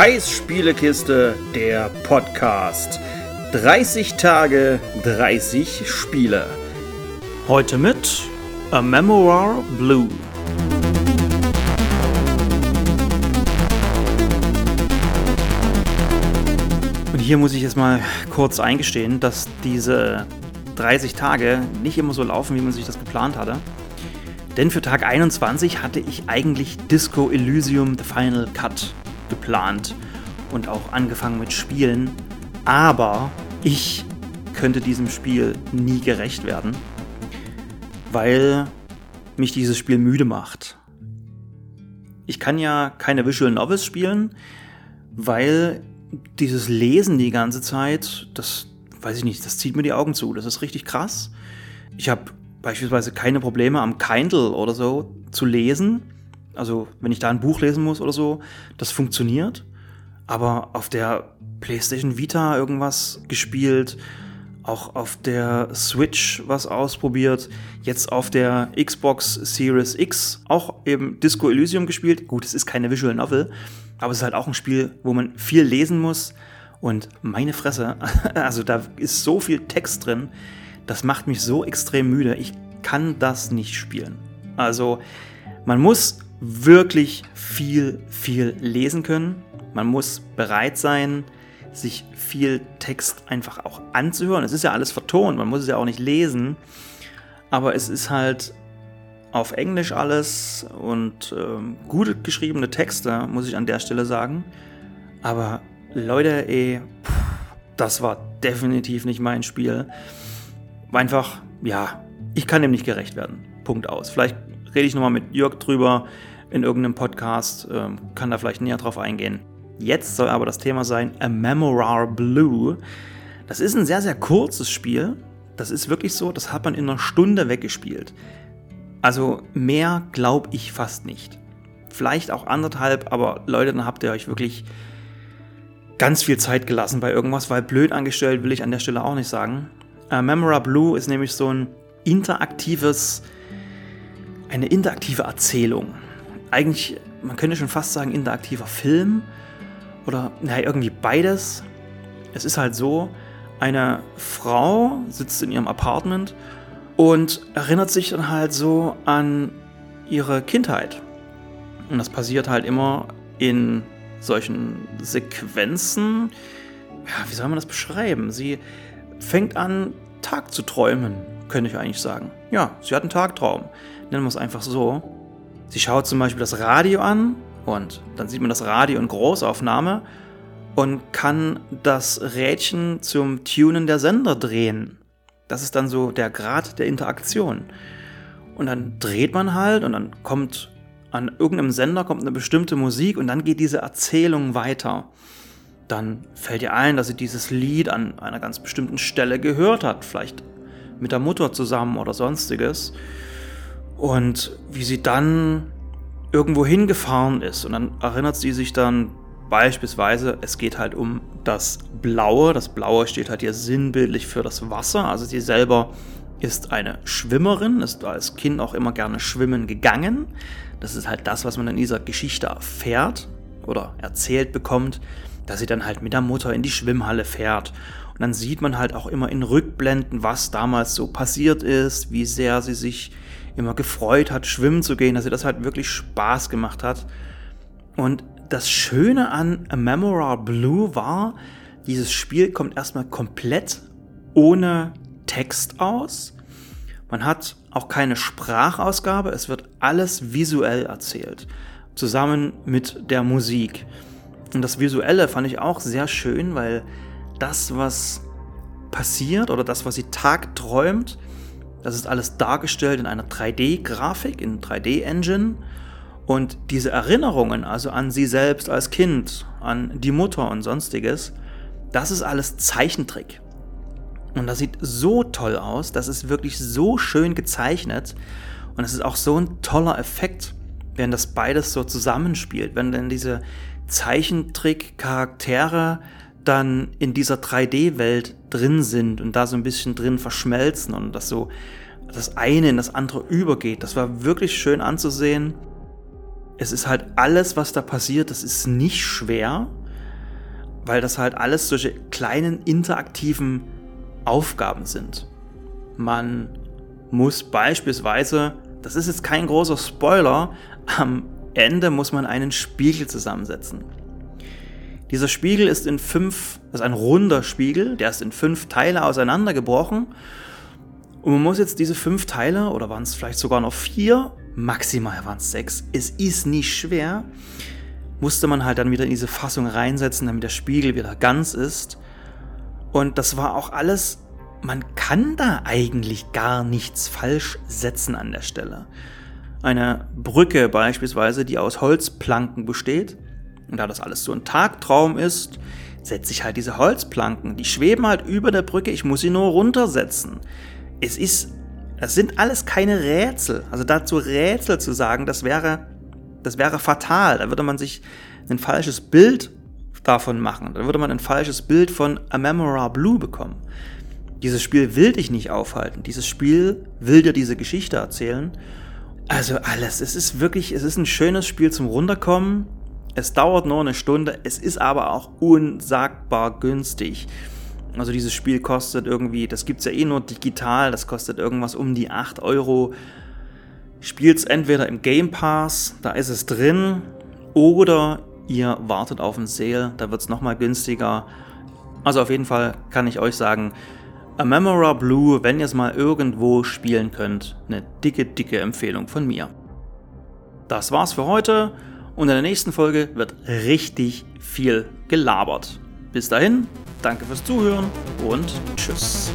Kais Spielekiste, der Podcast. 30 Tage, 30 Spiele. Heute mit A Memoir Blue. Und hier muss ich jetzt mal kurz eingestehen, dass diese 30 Tage nicht immer so laufen, wie man sich das geplant hatte. Denn für Tag 21 hatte ich eigentlich Disco Elysium The Final Cut geplant und auch angefangen mit Spielen. Aber ich könnte diesem Spiel nie gerecht werden, weil mich dieses Spiel müde macht. Ich kann ja keine Visual Novels spielen, weil dieses Lesen die ganze Zeit, das weiß ich nicht, das zieht mir die Augen zu. Das ist richtig krass. Ich habe beispielsweise keine Probleme am Kindle oder so zu lesen. Also wenn ich da ein Buch lesen muss oder so, das funktioniert. Aber auf der PlayStation Vita irgendwas gespielt, auch auf der Switch was ausprobiert, jetzt auf der Xbox Series X auch eben Disco Elysium gespielt. Gut, es ist keine Visual Novel, aber es ist halt auch ein Spiel, wo man viel lesen muss. Und meine Fresse, also da ist so viel Text drin, das macht mich so extrem müde. Ich kann das nicht spielen. Also man muss wirklich viel, viel lesen können. Man muss bereit sein, sich viel Text einfach auch anzuhören. Es ist ja alles vertont, man muss es ja auch nicht lesen. Aber es ist halt auf Englisch alles und ähm, gut geschriebene Texte, muss ich an der Stelle sagen. Aber Leute, ey, pff, das war definitiv nicht mein Spiel. Einfach, ja, ich kann dem nicht gerecht werden. Punkt aus. Vielleicht rede ich nochmal mit Jörg drüber in irgendeinem Podcast, ähm, kann da vielleicht näher drauf eingehen. Jetzt soll aber das Thema sein A Memoir Blue. Das ist ein sehr, sehr kurzes Spiel. Das ist wirklich so, das hat man in einer Stunde weggespielt. Also mehr glaube ich fast nicht. Vielleicht auch anderthalb, aber Leute, dann habt ihr euch wirklich ganz viel Zeit gelassen bei irgendwas, weil blöd angestellt will ich an der Stelle auch nicht sagen. Äh, Memora Blue ist nämlich so ein interaktives, eine interaktive Erzählung. Eigentlich, man könnte schon fast sagen, interaktiver Film oder naja, irgendwie beides. Es ist halt so, eine Frau sitzt in ihrem Apartment und erinnert sich dann halt so an ihre Kindheit. Und das passiert halt immer in solchen Sequenzen. Ja, wie soll man das beschreiben? Sie fängt an, Tag zu träumen, könnte ich eigentlich sagen. Ja, sie hat einen Tagtraum. Nennen wir es einfach so. Sie schaut zum Beispiel das Radio an und dann sieht man das Radio in Großaufnahme und kann das Rädchen zum Tunen der Sender drehen. Das ist dann so der Grad der Interaktion. Und dann dreht man halt und dann kommt an irgendeinem Sender kommt eine bestimmte Musik und dann geht diese Erzählung weiter dann fällt ihr ein, dass sie dieses Lied an einer ganz bestimmten Stelle gehört hat, vielleicht mit der Mutter zusammen oder sonstiges. Und wie sie dann irgendwo hingefahren ist und dann erinnert sie sich dann beispielsweise, es geht halt um das Blaue. Das Blaue steht halt hier sinnbildlich für das Wasser. Also sie selber ist eine Schwimmerin, ist als Kind auch immer gerne schwimmen gegangen. Das ist halt das, was man in dieser Geschichte erfährt oder erzählt bekommt dass sie dann halt mit der Mutter in die Schwimmhalle fährt. Und dann sieht man halt auch immer in Rückblenden, was damals so passiert ist, wie sehr sie sich immer gefreut hat, schwimmen zu gehen, dass ihr das halt wirklich Spaß gemacht hat. Und das Schöne an A Memoir Blue war, dieses Spiel kommt erstmal komplett ohne Text aus. Man hat auch keine Sprachausgabe, es wird alles visuell erzählt, zusammen mit der Musik. Und das Visuelle fand ich auch sehr schön, weil das, was passiert oder das, was sie tagträumt, das ist alles dargestellt in einer 3D-Grafik, in 3D-Engine. Und diese Erinnerungen, also an sie selbst als Kind, an die Mutter und sonstiges, das ist alles Zeichentrick. Und das sieht so toll aus, das ist wirklich so schön gezeichnet. Und es ist auch so ein toller Effekt, wenn das beides so zusammenspielt, wenn dann diese Zeichentrick-Charaktere dann in dieser 3D-Welt drin sind und da so ein bisschen drin verschmelzen und das so das eine in das andere übergeht. Das war wirklich schön anzusehen. Es ist halt alles, was da passiert, das ist nicht schwer. weil das halt alles solche kleinen interaktiven Aufgaben sind. Man muss beispielsweise, das ist jetzt kein großer Spoiler, am Ende muss man einen Spiegel zusammensetzen. Dieser Spiegel ist in fünf, das ist ein runder Spiegel, der ist in fünf Teile auseinandergebrochen. Und man muss jetzt diese fünf Teile, oder waren es vielleicht sogar noch vier, maximal waren es sechs, es ist nicht schwer, musste man halt dann wieder in diese Fassung reinsetzen, damit der Spiegel wieder ganz ist. Und das war auch alles, man kann da eigentlich gar nichts falsch setzen an der Stelle. Eine Brücke beispielsweise, die aus Holzplanken besteht, und da das alles so ein Tagtraum ist, setze ich halt diese Holzplanken. Die schweben halt über der Brücke, ich muss sie nur runtersetzen. Es ist, das sind alles keine Rätsel. Also dazu Rätsel zu sagen, das wäre, das wäre fatal. Da würde man sich ein falsches Bild davon machen. Da würde man ein falsches Bild von A Memora Blue bekommen. Dieses Spiel will dich nicht aufhalten. Dieses Spiel will dir diese Geschichte erzählen. Also alles. Es ist wirklich, es ist ein schönes Spiel zum Runterkommen. Es dauert nur eine Stunde, es ist aber auch unsagbar günstig. Also dieses Spiel kostet irgendwie, das gibt es ja eh nur digital, das kostet irgendwas um die 8 Euro. Spielt es entweder im Game Pass, da ist es drin, oder ihr wartet auf den Sale, da wird es nochmal günstiger. Also auf jeden Fall kann ich euch sagen, A Memora Blue, wenn ihr es mal irgendwo spielen könnt, eine dicke, dicke Empfehlung von mir. Das war's für heute. Und in der nächsten Folge wird richtig viel gelabert. Bis dahin, danke fürs Zuhören und tschüss.